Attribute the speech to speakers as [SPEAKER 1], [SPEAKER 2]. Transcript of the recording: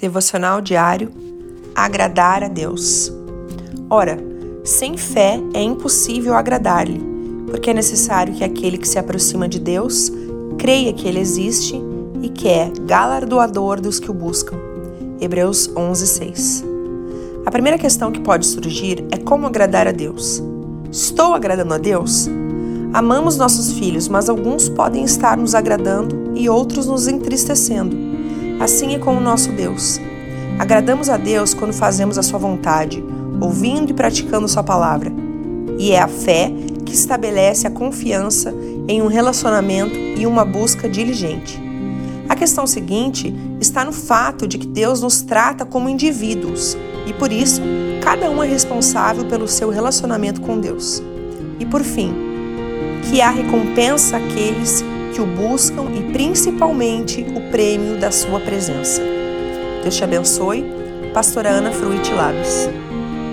[SPEAKER 1] Devocional diário Agradar a Deus. Ora, sem fé é impossível agradar-lhe, porque é necessário que aquele que se aproxima de Deus creia que ele existe e que é galardoador dos que o buscam. Hebreus 11:6. A primeira questão que pode surgir é como agradar a Deus. Estou agradando a Deus? Amamos nossos filhos, mas alguns podem estar nos agradando e outros nos entristecendo. Assim é com o nosso Deus. Agradamos a Deus quando fazemos a Sua vontade, ouvindo e praticando Sua palavra. E é a fé que estabelece a confiança em um relacionamento e uma busca diligente. A questão seguinte está no fato de que Deus nos trata como indivíduos e por isso cada um é responsável pelo seu relacionamento com Deus. E por fim, que há recompensa àqueles que o buscam e principalmente o prêmio da sua presença. Deus te abençoe. Pastora Ana Fruit Labs.